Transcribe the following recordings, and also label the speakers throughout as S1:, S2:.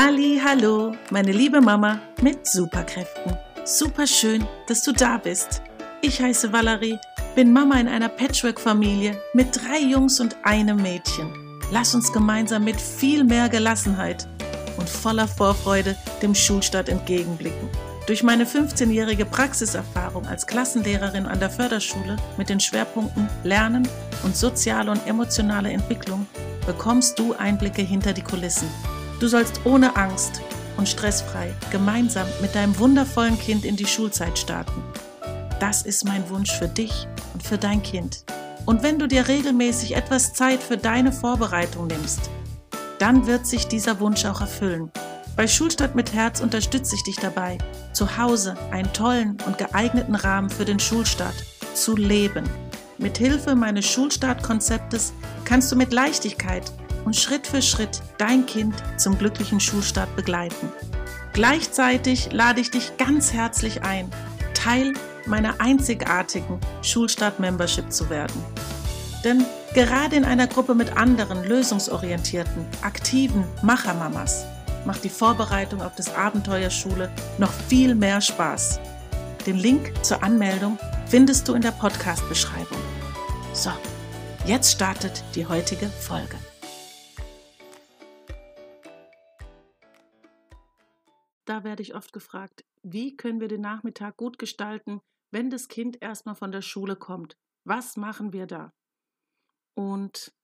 S1: Halli, hallo, meine liebe Mama mit Superkräften. Super schön, dass du da bist. Ich heiße Valerie, bin Mama in einer Patchwork-Familie mit drei Jungs und einem Mädchen. Lass uns gemeinsam mit viel mehr Gelassenheit und voller Vorfreude dem Schulstart entgegenblicken. Durch meine 15-jährige Praxiserfahrung als Klassenlehrerin an der Förderschule mit den Schwerpunkten Lernen und soziale und emotionale Entwicklung bekommst du Einblicke hinter die Kulissen Du sollst ohne Angst und stressfrei gemeinsam mit deinem wundervollen Kind in die Schulzeit starten. Das ist mein Wunsch für dich und für dein Kind. Und wenn du dir regelmäßig etwas Zeit für deine Vorbereitung nimmst, dann wird sich dieser Wunsch auch erfüllen. Bei Schulstadt mit Herz unterstütze ich dich dabei, zu Hause einen tollen und geeigneten Rahmen für den Schulstart zu leben. Mit Hilfe meines Schulstartkonzeptes kannst du mit Leichtigkeit und Schritt für Schritt dein Kind zum glücklichen Schulstart begleiten. Gleichzeitig lade ich dich ganz herzlich ein, Teil meiner einzigartigen Schulstart-Membership zu werden. Denn gerade in einer Gruppe mit anderen lösungsorientierten, aktiven Machermamas macht die Vorbereitung auf das Abenteuer Schule noch viel mehr Spaß. Den Link zur Anmeldung findest du in der Podcast-Beschreibung. So, jetzt startet die heutige Folge. Da werde ich oft gefragt, wie können wir den Nachmittag gut gestalten, wenn das Kind erstmal von der Schule kommt? Was machen wir da? Und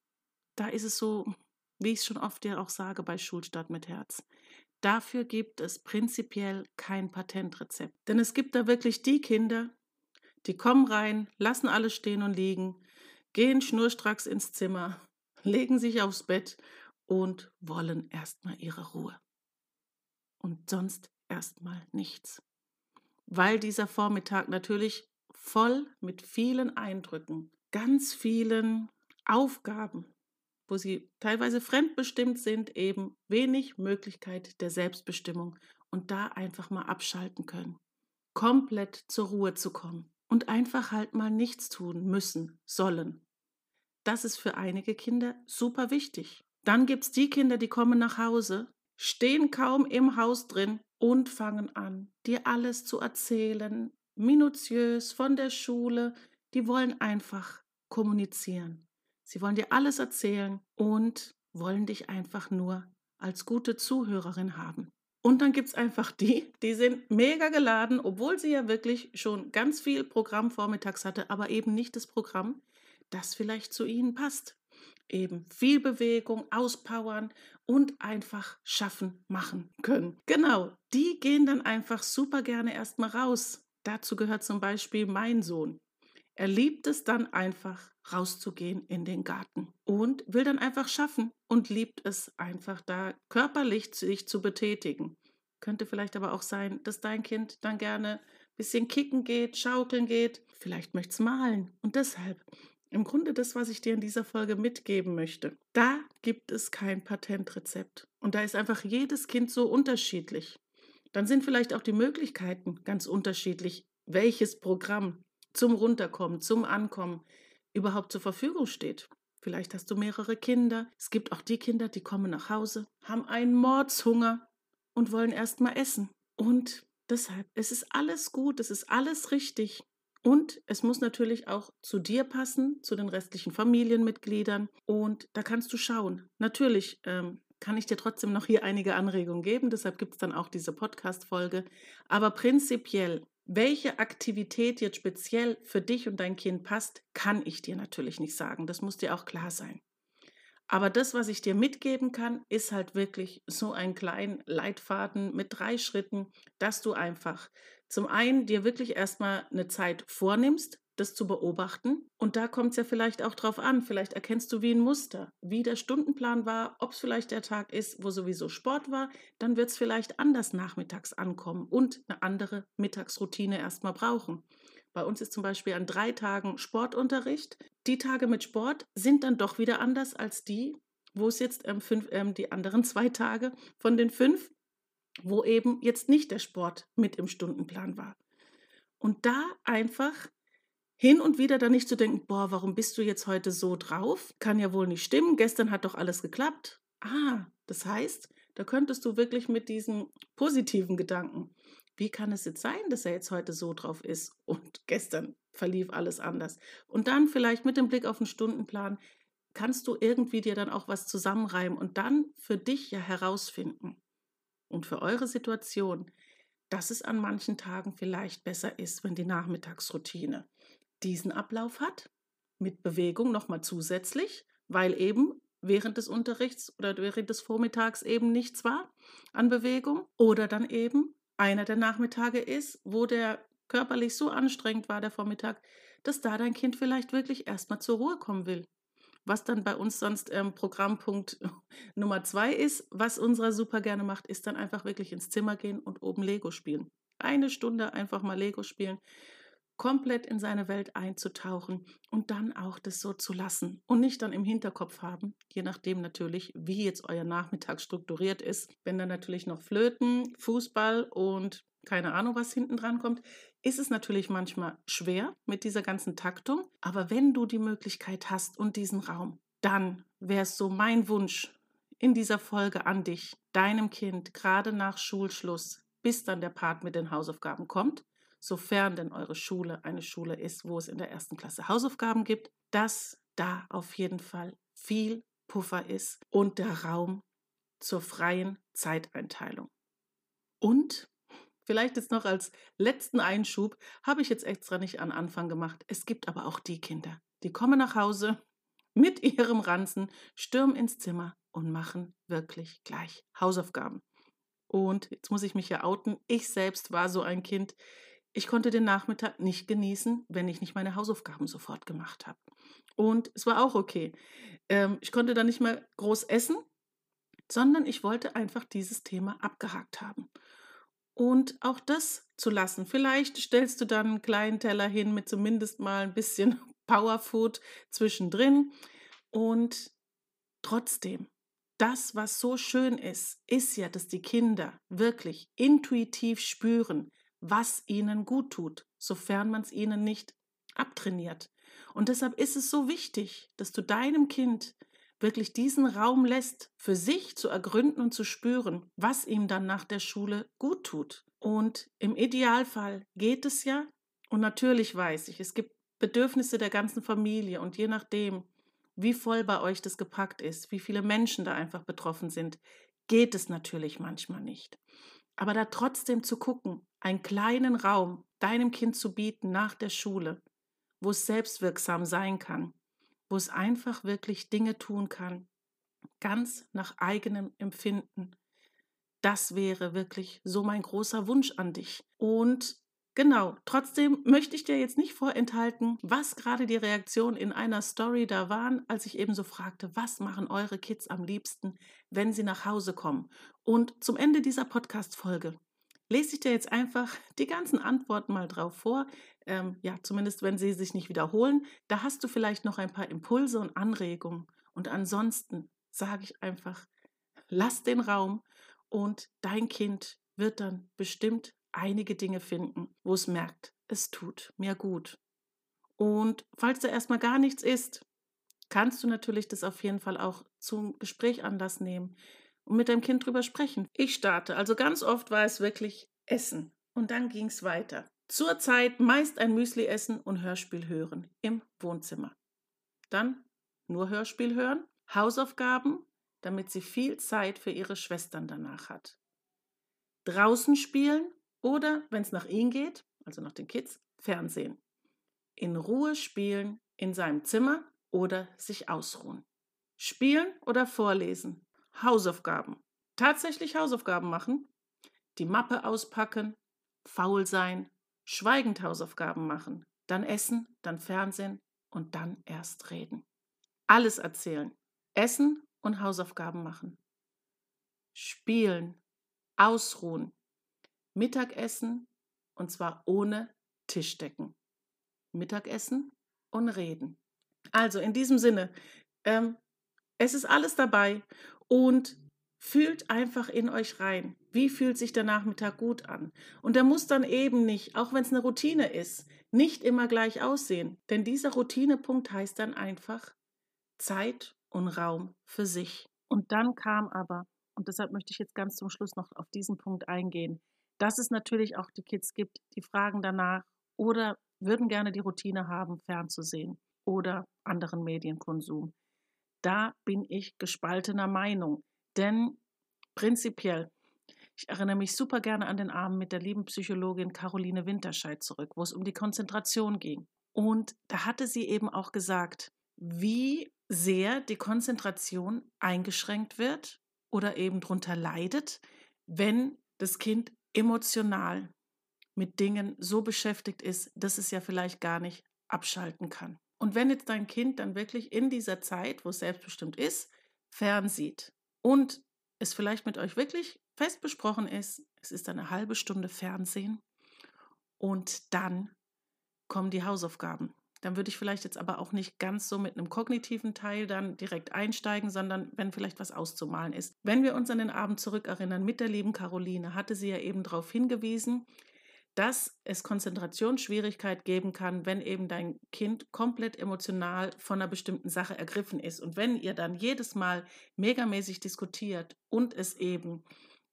S1: da ist es so, wie ich es schon oft ja auch sage bei Schulstadt mit Herz. Dafür gibt es prinzipiell kein Patentrezept. Denn es gibt da wirklich die Kinder, die kommen rein, lassen alles stehen und liegen, gehen schnurstracks ins Zimmer, legen sich aufs Bett und wollen erstmal ihre Ruhe und sonst erstmal nichts. Weil dieser Vormittag natürlich voll mit vielen Eindrücken, ganz vielen Aufgaben, wo sie teilweise fremdbestimmt sind, eben wenig Möglichkeit der Selbstbestimmung und da einfach mal abschalten können, komplett zur Ruhe zu kommen und einfach halt mal nichts tun müssen, sollen. Das ist für einige Kinder super wichtig. Dann gibt es die Kinder, die kommen nach Hause stehen kaum im Haus drin und fangen an, dir alles zu erzählen, minutiös von der Schule. Die wollen einfach kommunizieren. Sie wollen dir alles erzählen und wollen dich einfach nur als gute Zuhörerin haben. Und dann gibt es einfach die, die sind mega geladen, obwohl sie ja wirklich schon ganz viel Programm vormittags hatte, aber eben nicht das Programm, das vielleicht zu ihnen passt eben viel Bewegung, auspowern und einfach schaffen, machen können. Genau, die gehen dann einfach super gerne erstmal raus. Dazu gehört zum Beispiel mein Sohn. Er liebt es dann einfach rauszugehen in den Garten und will dann einfach schaffen und liebt es einfach da körperlich sich zu betätigen. Könnte vielleicht aber auch sein, dass dein Kind dann gerne ein bisschen kicken geht, schaukeln geht, vielleicht möchte es malen und deshalb im Grunde das, was ich dir in dieser Folge mitgeben möchte. Da gibt es kein Patentrezept. Und da ist einfach jedes Kind so unterschiedlich. Dann sind vielleicht auch die Möglichkeiten ganz unterschiedlich, welches Programm zum Runterkommen, zum Ankommen überhaupt zur Verfügung steht. Vielleicht hast du mehrere Kinder. Es gibt auch die Kinder, die kommen nach Hause, haben einen Mordshunger und wollen erst mal essen. Und deshalb, es ist alles gut, es ist alles richtig. Und es muss natürlich auch zu dir passen, zu den restlichen Familienmitgliedern. Und da kannst du schauen. Natürlich ähm, kann ich dir trotzdem noch hier einige Anregungen geben. Deshalb gibt es dann auch diese Podcast-Folge. Aber prinzipiell, welche Aktivität jetzt speziell für dich und dein Kind passt, kann ich dir natürlich nicht sagen. Das muss dir auch klar sein. Aber das, was ich dir mitgeben kann, ist halt wirklich so ein kleiner Leitfaden mit drei Schritten, dass du einfach zum einen dir wirklich erstmal eine Zeit vornimmst, das zu beobachten. Und da kommt es ja vielleicht auch drauf an. Vielleicht erkennst du wie ein Muster, wie der Stundenplan war, ob es vielleicht der Tag ist, wo sowieso Sport war. Dann wird es vielleicht anders nachmittags ankommen und eine andere Mittagsroutine erstmal brauchen. Bei uns ist zum Beispiel an drei Tagen Sportunterricht. Die Tage mit Sport sind dann doch wieder anders als die, wo es jetzt ähm, fünf, ähm, die anderen zwei Tage von den fünf wo eben jetzt nicht der Sport mit im Stundenplan war. Und da einfach hin und wieder dann nicht zu denken, boah, warum bist du jetzt heute so drauf? Kann ja wohl nicht stimmen, gestern hat doch alles geklappt. Ah, das heißt, Da könntest du wirklich mit diesen positiven Gedanken, wie kann es jetzt sein, dass er jetzt heute so drauf ist und gestern verlief alles anders? Und dann vielleicht mit dem Blick auf den Stundenplan kannst du irgendwie dir dann auch was zusammenreimen und dann für dich ja herausfinden und für eure Situation, dass es an manchen Tagen vielleicht besser ist, wenn die Nachmittagsroutine diesen Ablauf hat, mit Bewegung nochmal zusätzlich, weil eben während des Unterrichts oder während des Vormittags eben nichts war an Bewegung. Oder dann eben einer der Nachmittage ist, wo der körperlich so anstrengend war, der Vormittag, dass da dein Kind vielleicht wirklich erstmal zur Ruhe kommen will. Was dann bei uns sonst ähm, Programmpunkt Nummer zwei ist, was unserer super gerne macht, ist dann einfach wirklich ins Zimmer gehen und oben Lego spielen. Eine Stunde einfach mal Lego spielen komplett in seine Welt einzutauchen und dann auch das so zu lassen und nicht dann im Hinterkopf haben, je nachdem natürlich, wie jetzt euer Nachmittag strukturiert ist. Wenn dann natürlich noch Flöten, Fußball und keine Ahnung, was hinten dran kommt, ist es natürlich manchmal schwer mit dieser ganzen Taktung. Aber wenn du die Möglichkeit hast und diesen Raum, dann wäre es so mein Wunsch in dieser Folge an dich, deinem Kind, gerade nach Schulschluss, bis dann der Part mit den Hausaufgaben kommt, sofern denn eure Schule eine Schule ist, wo es in der ersten Klasse Hausaufgaben gibt, dass da auf jeden Fall viel Puffer ist und der Raum zur freien Zeiteinteilung. Und vielleicht jetzt noch als letzten Einschub, habe ich jetzt extra nicht an Anfang gemacht. Es gibt aber auch die Kinder, die kommen nach Hause mit ihrem Ranzen, stürmen ins Zimmer und machen wirklich gleich Hausaufgaben. Und jetzt muss ich mich ja outen, ich selbst war so ein Kind, ich konnte den Nachmittag nicht genießen, wenn ich nicht meine Hausaufgaben sofort gemacht habe. Und es war auch okay. Ähm, ich konnte dann nicht mehr groß essen, sondern ich wollte einfach dieses Thema abgehakt haben. Und auch das zu lassen. Vielleicht stellst du dann einen kleinen Teller hin mit zumindest mal ein bisschen Powerfood zwischendrin. Und trotzdem, das, was so schön ist, ist ja, dass die Kinder wirklich intuitiv spüren, was ihnen gut tut, sofern man es ihnen nicht abtrainiert. Und deshalb ist es so wichtig, dass du deinem Kind wirklich diesen Raum lässt, für sich zu ergründen und zu spüren, was ihm dann nach der Schule gut tut. Und im Idealfall geht es ja, und natürlich weiß ich, es gibt Bedürfnisse der ganzen Familie und je nachdem, wie voll bei euch das gepackt ist, wie viele Menschen da einfach betroffen sind, geht es natürlich manchmal nicht. Aber da trotzdem zu gucken, einen kleinen Raum deinem Kind zu bieten nach der Schule, wo es selbstwirksam sein kann, wo es einfach wirklich Dinge tun kann, ganz nach eigenem Empfinden. Das wäre wirklich so mein großer Wunsch an dich. Und Genau, trotzdem möchte ich dir jetzt nicht vorenthalten, was gerade die Reaktionen in einer Story da waren, als ich eben so fragte, was machen eure Kids am liebsten, wenn sie nach Hause kommen? Und zum Ende dieser Podcast-Folge lese ich dir jetzt einfach die ganzen Antworten mal drauf vor. Ähm, ja, zumindest wenn sie sich nicht wiederholen. Da hast du vielleicht noch ein paar Impulse und Anregungen. Und ansonsten sage ich einfach, lass den Raum und dein Kind wird dann bestimmt einige Dinge finden, wo es merkt, es tut mir gut. Und falls da erstmal gar nichts ist, kannst du natürlich das auf jeden Fall auch zum Gespräch Anlass nehmen und mit deinem Kind drüber sprechen. Ich starte. Also ganz oft war es wirklich Essen. Und dann ging es weiter. Zurzeit meist ein Müsli essen und Hörspiel hören im Wohnzimmer. Dann nur Hörspiel hören, Hausaufgaben, damit sie viel Zeit für ihre Schwestern danach hat. Draußen spielen oder, wenn es nach ihnen geht, also nach den Kids, Fernsehen. In Ruhe spielen in seinem Zimmer oder sich ausruhen. Spielen oder vorlesen, Hausaufgaben. Tatsächlich Hausaufgaben machen. Die Mappe auspacken. Faul sein. Schweigend Hausaufgaben machen. Dann essen, dann Fernsehen und dann erst reden. Alles erzählen. Essen und Hausaufgaben machen. Spielen. Ausruhen. Mittagessen und zwar ohne Tischdecken. Mittagessen und reden. Also in diesem Sinne, ähm, es ist alles dabei und fühlt einfach in euch rein. Wie fühlt sich der Nachmittag gut an? Und der muss dann eben nicht, auch wenn es eine Routine ist, nicht immer gleich aussehen. Denn dieser Routinepunkt heißt dann einfach Zeit und Raum für sich. Und dann kam aber und deshalb möchte ich jetzt ganz zum Schluss noch auf diesen Punkt eingehen, dass es natürlich auch die Kids gibt, die fragen danach oder würden gerne die Routine haben, fernzusehen oder anderen Medienkonsum. Da bin ich gespaltener Meinung, denn prinzipiell, ich erinnere mich super gerne an den Abend mit der lieben Psychologin Caroline Winterscheid zurück, wo es um die Konzentration ging. Und da hatte sie eben auch gesagt, wie sehr die Konzentration eingeschränkt wird oder eben darunter leidet, wenn das Kind emotional mit Dingen so beschäftigt ist, dass es ja vielleicht gar nicht abschalten kann. Und wenn jetzt dein Kind dann wirklich in dieser Zeit, wo es selbstbestimmt ist, fernsieht und es vielleicht mit euch wirklich fest besprochen ist, es ist eine halbe Stunde Fernsehen und dann kommen die Hausaufgaben. Dann würde ich vielleicht jetzt aber auch nicht ganz so mit einem kognitiven Teil dann direkt einsteigen, sondern wenn vielleicht was auszumalen ist. Wenn wir uns an den Abend zurückerinnern mit der lieben Caroline, hatte sie ja eben darauf hingewiesen, dass es Konzentrationsschwierigkeit geben kann, wenn eben dein Kind komplett emotional von einer bestimmten Sache ergriffen ist. Und wenn ihr dann jedes Mal megamäßig diskutiert und es eben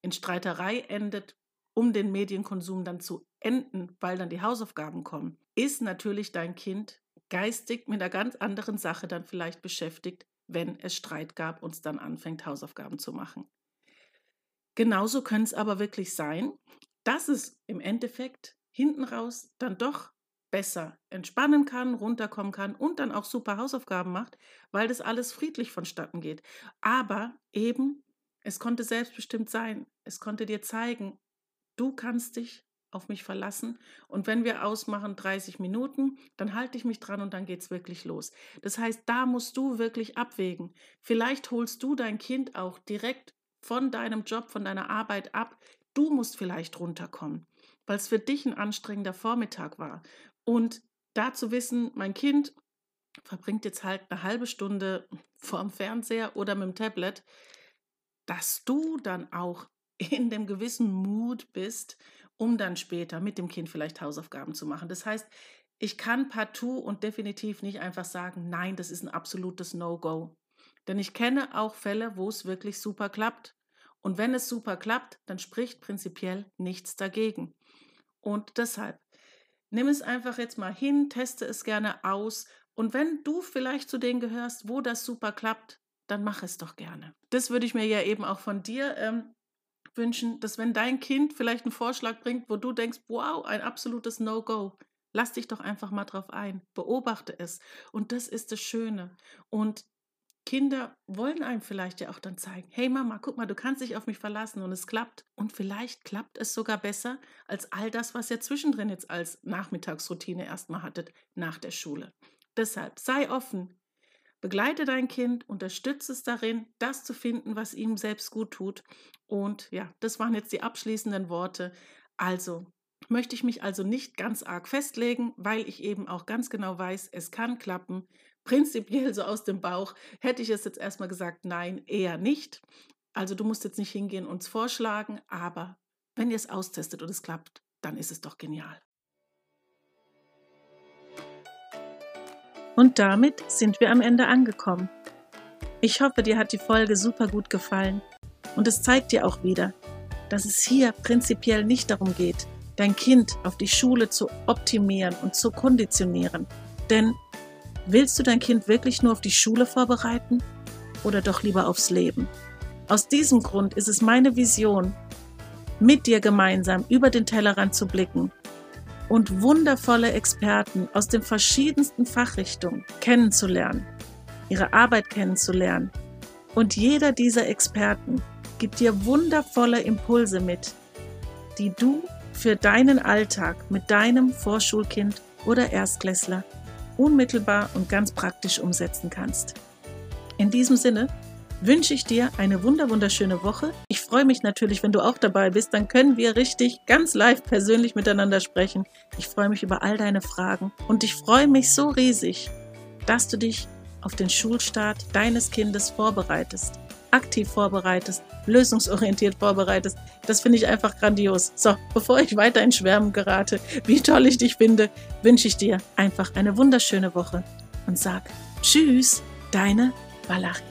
S1: in Streiterei endet, um den Medienkonsum dann zu enden, weil dann die Hausaufgaben kommen, ist natürlich dein Kind geistig mit einer ganz anderen Sache dann vielleicht beschäftigt, wenn es Streit gab und es dann anfängt, Hausaufgaben zu machen. Genauso könnte es aber wirklich sein, dass es im Endeffekt hinten raus dann doch besser entspannen kann, runterkommen kann und dann auch super Hausaufgaben macht, weil das alles friedlich vonstatten geht. Aber eben, es konnte selbstbestimmt sein. Es konnte dir zeigen, du kannst dich auf mich verlassen und wenn wir ausmachen 30 Minuten, dann halte ich mich dran und dann geht es wirklich los. Das heißt, da musst du wirklich abwägen. Vielleicht holst du dein Kind auch direkt von deinem Job, von deiner Arbeit ab, Du musst vielleicht runterkommen, weil es für dich ein anstrengender Vormittag war. Und da zu wissen, mein Kind verbringt jetzt halt eine halbe Stunde vorm Fernseher oder mit dem Tablet, dass du dann auch in dem gewissen Mut bist, um dann später mit dem Kind vielleicht Hausaufgaben zu machen. Das heißt, ich kann partout und definitiv nicht einfach sagen, nein, das ist ein absolutes No-Go. Denn ich kenne auch Fälle, wo es wirklich super klappt. Und wenn es super klappt, dann spricht prinzipiell nichts dagegen. Und deshalb, nimm es einfach jetzt mal hin, teste es gerne aus. Und wenn du vielleicht zu denen gehörst, wo das super klappt, dann mach es doch gerne. Das würde ich mir ja eben auch von dir ähm, wünschen, dass wenn dein Kind vielleicht einen Vorschlag bringt, wo du denkst, wow, ein absolutes No-Go, lass dich doch einfach mal drauf ein, beobachte es. Und das ist das Schöne. Und Kinder wollen einem vielleicht ja auch dann zeigen, hey Mama, guck mal, du kannst dich auf mich verlassen und es klappt. Und vielleicht klappt es sogar besser als all das, was ihr zwischendrin jetzt als Nachmittagsroutine erstmal hattet nach der Schule. Deshalb sei offen, begleite dein Kind, unterstütze es darin, das zu finden, was ihm selbst gut tut. Und ja, das waren jetzt die abschließenden Worte. Also möchte ich mich also nicht ganz arg festlegen, weil ich eben auch ganz genau weiß, es kann klappen prinzipiell so aus dem Bauch hätte ich es jetzt erstmal gesagt, nein, eher nicht. Also du musst jetzt nicht hingehen und es vorschlagen, aber wenn ihr es austestet und es klappt, dann ist es doch genial. Und damit sind wir am Ende angekommen. Ich hoffe, dir hat die Folge super gut gefallen und es zeigt dir auch wieder, dass es hier prinzipiell nicht darum geht, dein Kind auf die Schule zu optimieren und zu konditionieren. Denn Willst du dein Kind wirklich nur auf die Schule vorbereiten oder doch lieber aufs Leben? Aus diesem Grund ist es meine Vision, mit dir gemeinsam über den Tellerrand zu blicken und wundervolle Experten aus den verschiedensten Fachrichtungen kennenzulernen, ihre Arbeit kennenzulernen. Und jeder dieser Experten gibt dir wundervolle Impulse mit, die du für deinen Alltag mit deinem Vorschulkind oder Erstklässler unmittelbar und ganz praktisch umsetzen kannst. In diesem Sinne wünsche ich dir eine wunderschöne Woche. Ich freue mich natürlich, wenn du auch dabei bist. Dann können wir richtig ganz live persönlich miteinander sprechen. Ich freue mich über all deine Fragen und ich freue mich so riesig, dass du dich auf den Schulstart deines Kindes vorbereitest aktiv vorbereitest, lösungsorientiert vorbereitest. Das finde ich einfach grandios. So, bevor ich weiter in Schwärmen gerate, wie toll ich dich finde, wünsche ich dir einfach eine wunderschöne Woche und sag Tschüss, deine Valerie.